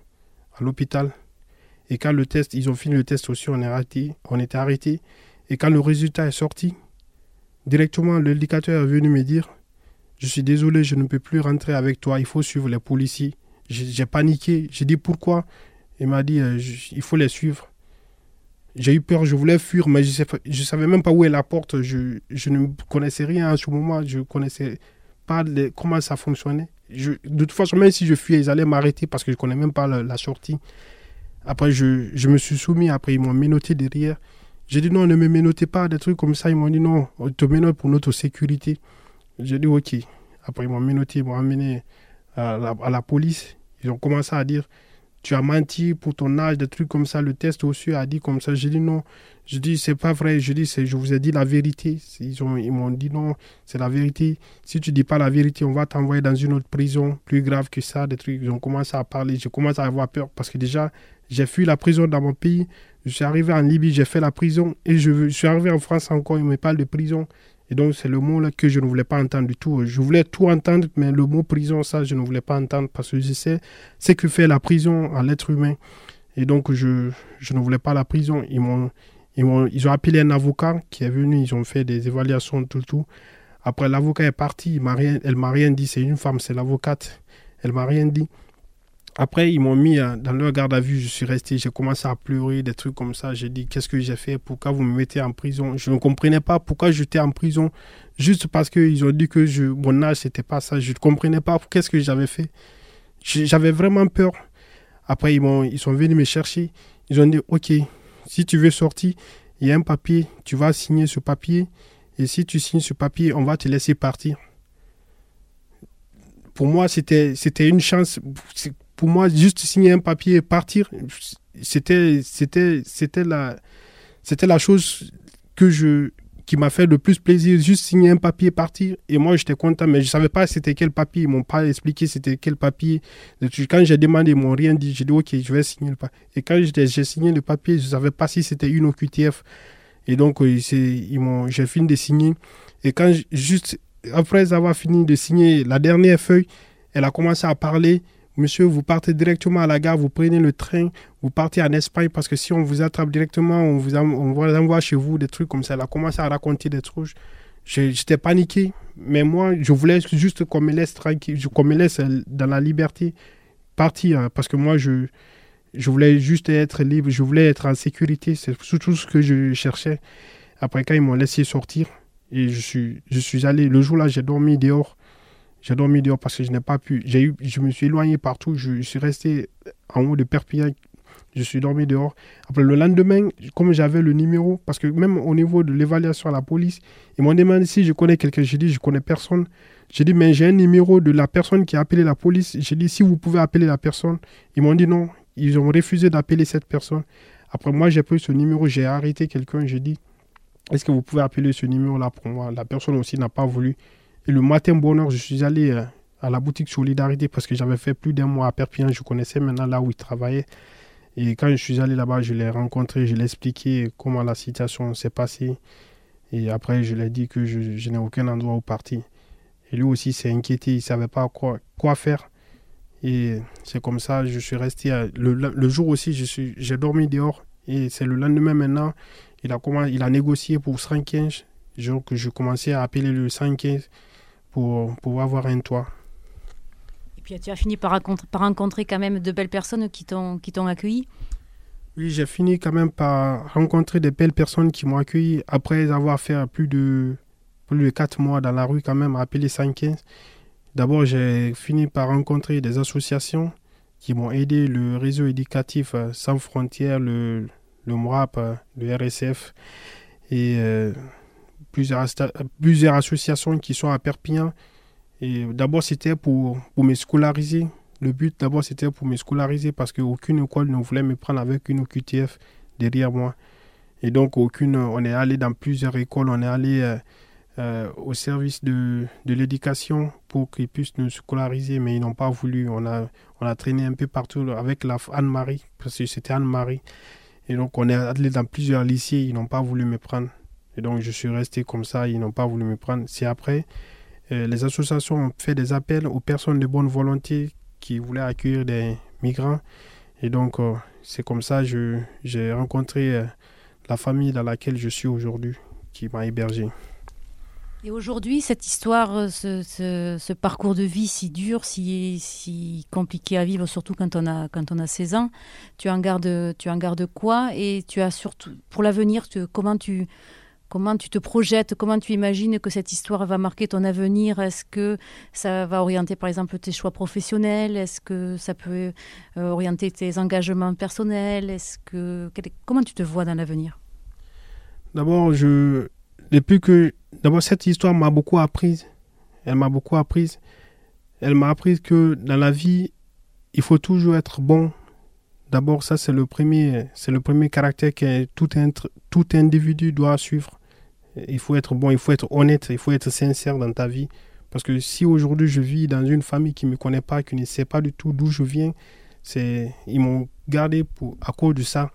B: à l'hôpital. Et quand le test, ils ont fini le test osseux, on est arrêté, on était arrêté. Et quand le résultat est sorti, directement l'indicateur est venu me dire Je suis désolé, je ne peux plus rentrer avec toi, il faut suivre les policiers. J'ai paniqué, j'ai dit pourquoi? Il m'a dit, euh, il faut les suivre. J'ai eu peur, je voulais fuir, mais je ne savais même pas où est la porte. Je, ne connaissais rien à ce moment. Je ne connaissais pas comment ça fonctionnait. De toute façon, même si je fuyais, ils allaient m'arrêter parce que je ne connais même pas la, sortie. Après, je, me suis soumis. Après, ils m'ont menotté derrière. J'ai dit non, ne me menotez pas, des trucs comme ça. Ils m'ont dit non, on te menote pour notre sécurité. J'ai dit ok. Après, ils m'ont menotté, ils m'ont amené à la police. Ils ont commencé à dire tu as menti pour ton âge, des trucs comme ça. Le test aussi a dit comme ça. J'ai dit non. Je dis, c'est pas vrai. Je dis, je vous ai dit la vérité. Ils m'ont ils dit non, c'est la vérité. Si tu dis pas la vérité, on va t'envoyer dans une autre prison plus grave que ça. Des trucs. Ils ont commencé à parler. Je commence à avoir peur parce que déjà, j'ai fui la prison dans mon pays. Je suis arrivé en Libye, j'ai fait la prison. Et je, je suis arrivé en France encore. Ils me parlent de prison. Et donc, c'est le mot là que je ne voulais pas entendre du tout. Je voulais tout entendre, mais le mot prison, ça, je ne voulais pas entendre parce que je sais ce que fait la prison à l'être humain. Et donc, je, je ne voulais pas la prison. Ils m'ont, ils, ont, ils ont appelé un avocat qui est venu, ils ont fait des évaluations, tout, tout. Après, l'avocat est parti, il m'a elle m'a rien dit. C'est une femme, c'est l'avocate. Elle m'a rien dit. Après, ils m'ont mis euh, dans leur garde à vue. Je suis resté, j'ai commencé à pleurer, des trucs comme ça. J'ai dit, qu'est-ce que j'ai fait? Pourquoi vous me mettez en prison? Je ne comprenais pas pourquoi j'étais en prison. Juste parce qu'ils ont dit que mon âge, c'était pas ça. Je ne comprenais pas qu'est-ce que j'avais fait. J'avais vraiment peur. Après, ils, ils sont venus me chercher. Ils ont dit, OK, si tu veux sortir, il y a un papier. Tu vas signer ce papier. Et si tu signes ce papier, on va te laisser partir. Pour moi, c'était une chance pour moi, juste signer un papier et partir, c'était, c'était, c'était la, c'était la chose que je, qui m'a fait le plus plaisir, juste signer un papier et partir. Et moi, j'étais content, mais je ne savais pas c'était quel papier. Ils m'ont pas expliqué c'était quel papier. Quand j'ai demandé, ils m'ont rien dit. J'ai dit, OK, je vais signer le papier. Et quand j'ai signé le papier, je ne savais pas si c'était une OQTF. Et donc, euh, ils m'ont, j'ai fini de signer. Et quand, juste après avoir fini de signer la dernière feuille, elle a commencé à parler. Monsieur, vous partez directement à la gare, vous prenez le train, vous partez en Espagne parce que si on vous attrape directement, on vous, envoie chez vous, des trucs comme ça. Elle a commencé à raconter des trucs. J'étais paniqué, mais moi, je voulais juste qu'on me laisse tranquille, qu'on me laisse dans la liberté partir hein, parce que moi, je, je voulais juste être libre, je voulais être en sécurité. C'est tout ce que je cherchais. Après, quand ils m'ont laissé sortir, et je suis, je suis allé, le jour-là, j'ai dormi dehors. J'ai dormi dehors parce que je n'ai pas pu. J'ai eu, je me suis éloigné partout. Je, suis resté en haut de Perpignan. Je suis dormi dehors. Après, le lendemain, comme j'avais le numéro, parce que même au niveau de l'évaluation à la police, ils m'ont demandé si je connais quelqu'un. J'ai dit, je connais personne. J'ai dit, mais j'ai un numéro de la personne qui a appelé la police. J'ai dit, si vous pouvez appeler la personne. Ils m'ont dit non. Ils ont refusé d'appeler cette personne. Après, moi, j'ai pris ce numéro, j'ai arrêté quelqu'un. J'ai dit, est-ce que vous pouvez appeler ce numéro-là pour moi? La personne aussi n'a pas voulu. Et le matin, bonheur, je suis allé euh, à la boutique Solidarité parce que j'avais fait plus d'un mois à Perpignan. Je connaissais maintenant là où il travaillait. Et quand je suis allé là-bas, je l'ai rencontré, je l'ai expliqué comment la situation s'est passée. Et après, je lui ai dit que je, n'ai aucun endroit où partir. Et lui aussi s'est inquiété, il ne savait pas quoi, faire. Et c'est comme ça, je suis resté. le, le, jour aussi, j'ai dormi dehors. Et c'est le lendemain maintenant, il a, il a négocié pour 115. Genre que je commençais à appeler le 115 pour pouvoir avoir un toit.
A: Puis tu as fini par, par rencontrer quand même de belles personnes qui t'ont accueilli?
B: Oui, j'ai fini quand même par rencontrer de belles personnes qui m'ont accueilli après avoir fait plus de, plus de 4 mois dans la rue quand même, appelé 115. D'abord, j'ai fini par rencontrer des associations qui m'ont aidé, le réseau éducatif euh, sans frontières, le, le MRAP, euh, le RSF et euh, plusieurs, associations qui sont à Perpignan et d'abord, c'était pour, me scolariser. Le but, d'abord, c'était pour me scolariser parce qu'aucune école ne voulait me prendre avec une OQTF derrière moi. Et donc, aucune, on est allé dans plusieurs écoles, on est allé euh, euh, au service de, de l'éducation pour qu'ils puissent nous scolariser, mais ils n'ont pas voulu. On a, on a traîné un peu partout avec Anne-Marie, parce que c'était Anne-Marie. Et donc, on est allé dans plusieurs lycées, ils n'ont pas voulu me prendre. Et donc, je suis resté comme ça, ils n'ont pas voulu me prendre. C'est après euh, les associations ont fait des appels aux personnes de bonne volonté qui voulaient accueillir des migrants. Et donc, euh, c'est comme ça que j'ai rencontré euh, la famille dans laquelle je suis aujourd'hui, qui m'a hébergé.
A: Et aujourd'hui, cette histoire, ce, parcours de vie si dur, si, si compliqué à vivre, surtout quand on a, quand on a 16 ans, tu en gardes, tu en gardes quoi? Et tu as surtout, pour l'avenir, comment tu, Comment tu te projettes? Comment tu imagines que cette histoire va marquer ton avenir? Est-ce que ça va orienter par exemple tes choix professionnels? Est-ce que ça peut euh, orienter tes engagements personnels? Est-ce que comment tu te vois dans l'avenir?
B: D'abord, je depuis que d'abord cette histoire m'a beaucoup appris. Elle m'a beaucoup appris. Elle m'a appris que dans la vie, il faut toujours être bon. D'abord, ça c'est le premier, c'est le premier caractère que tout, individu doit suivre. Il faut être bon, il faut être honnête, il faut être sincère dans ta vie. Parce que si aujourd'hui je vis dans une famille qui ne me connaît pas, qui ne sait pas du tout d'où je viens, c'est ils m'ont gardé pour, à cause de ça.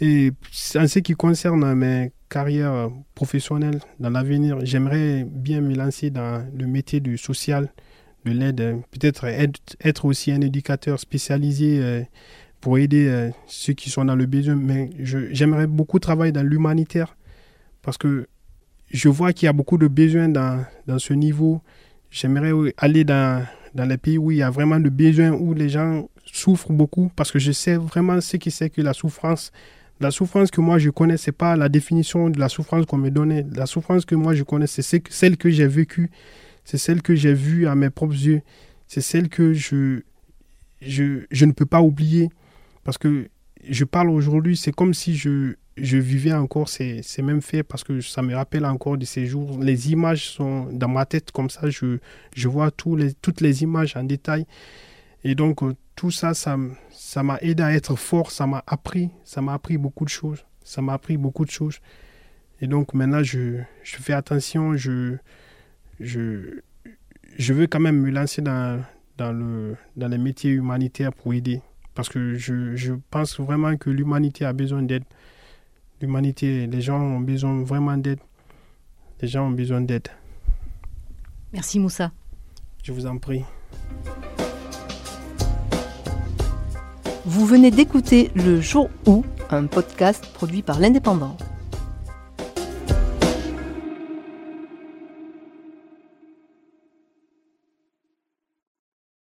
B: Et en ce qui concerne mes carrières professionnelles dans l'avenir, j'aimerais bien me lancer dans le métier du social, de l'aide, peut-être être aussi un éducateur spécialisé euh, pour aider euh, ceux qui sont dans le besoin. Mais j'aimerais beaucoup travailler dans l'humanitaire parce que je vois qu'il y a beaucoup de besoins dans, dans ce niveau. J'aimerais aller dans, dans les pays où il y a vraiment de besoins, où les gens souffrent beaucoup, parce que je sais vraiment ce qui c'est que la souffrance. La souffrance que moi je connais, ce n'est pas la définition de la souffrance qu'on me donnait. La souffrance que moi je connais, c'est celle que j'ai vécue, c'est celle que j'ai vue à mes propres yeux, c'est celle que je, je, je ne peux pas oublier. Parce que je parle aujourd'hui, c'est comme si je, je vivais encore ces, mêmes faits parce que ça me rappelle encore de ces jours. Les images sont dans ma tête comme ça, je, je vois tous les, toutes les images en détail. Et donc, euh, tout ça, ça m'a aidé à être fort, ça m'a appris, ça m'a appris beaucoup de choses. Ça m'a appris beaucoup de choses. Et donc, maintenant, je, je fais attention, je, je, je veux quand même me lancer dans, dans, le, dans les métiers humanitaires pour aider. Parce que je, je pense vraiment que l'humanité a besoin d'aide l'humanité, les gens ont besoin vraiment d'aide. Les gens ont besoin d'aide.
A: Merci Moussa.
B: Je vous en prie.
C: Vous venez d'écouter Le Jour où, un podcast produit par l'Indépendant.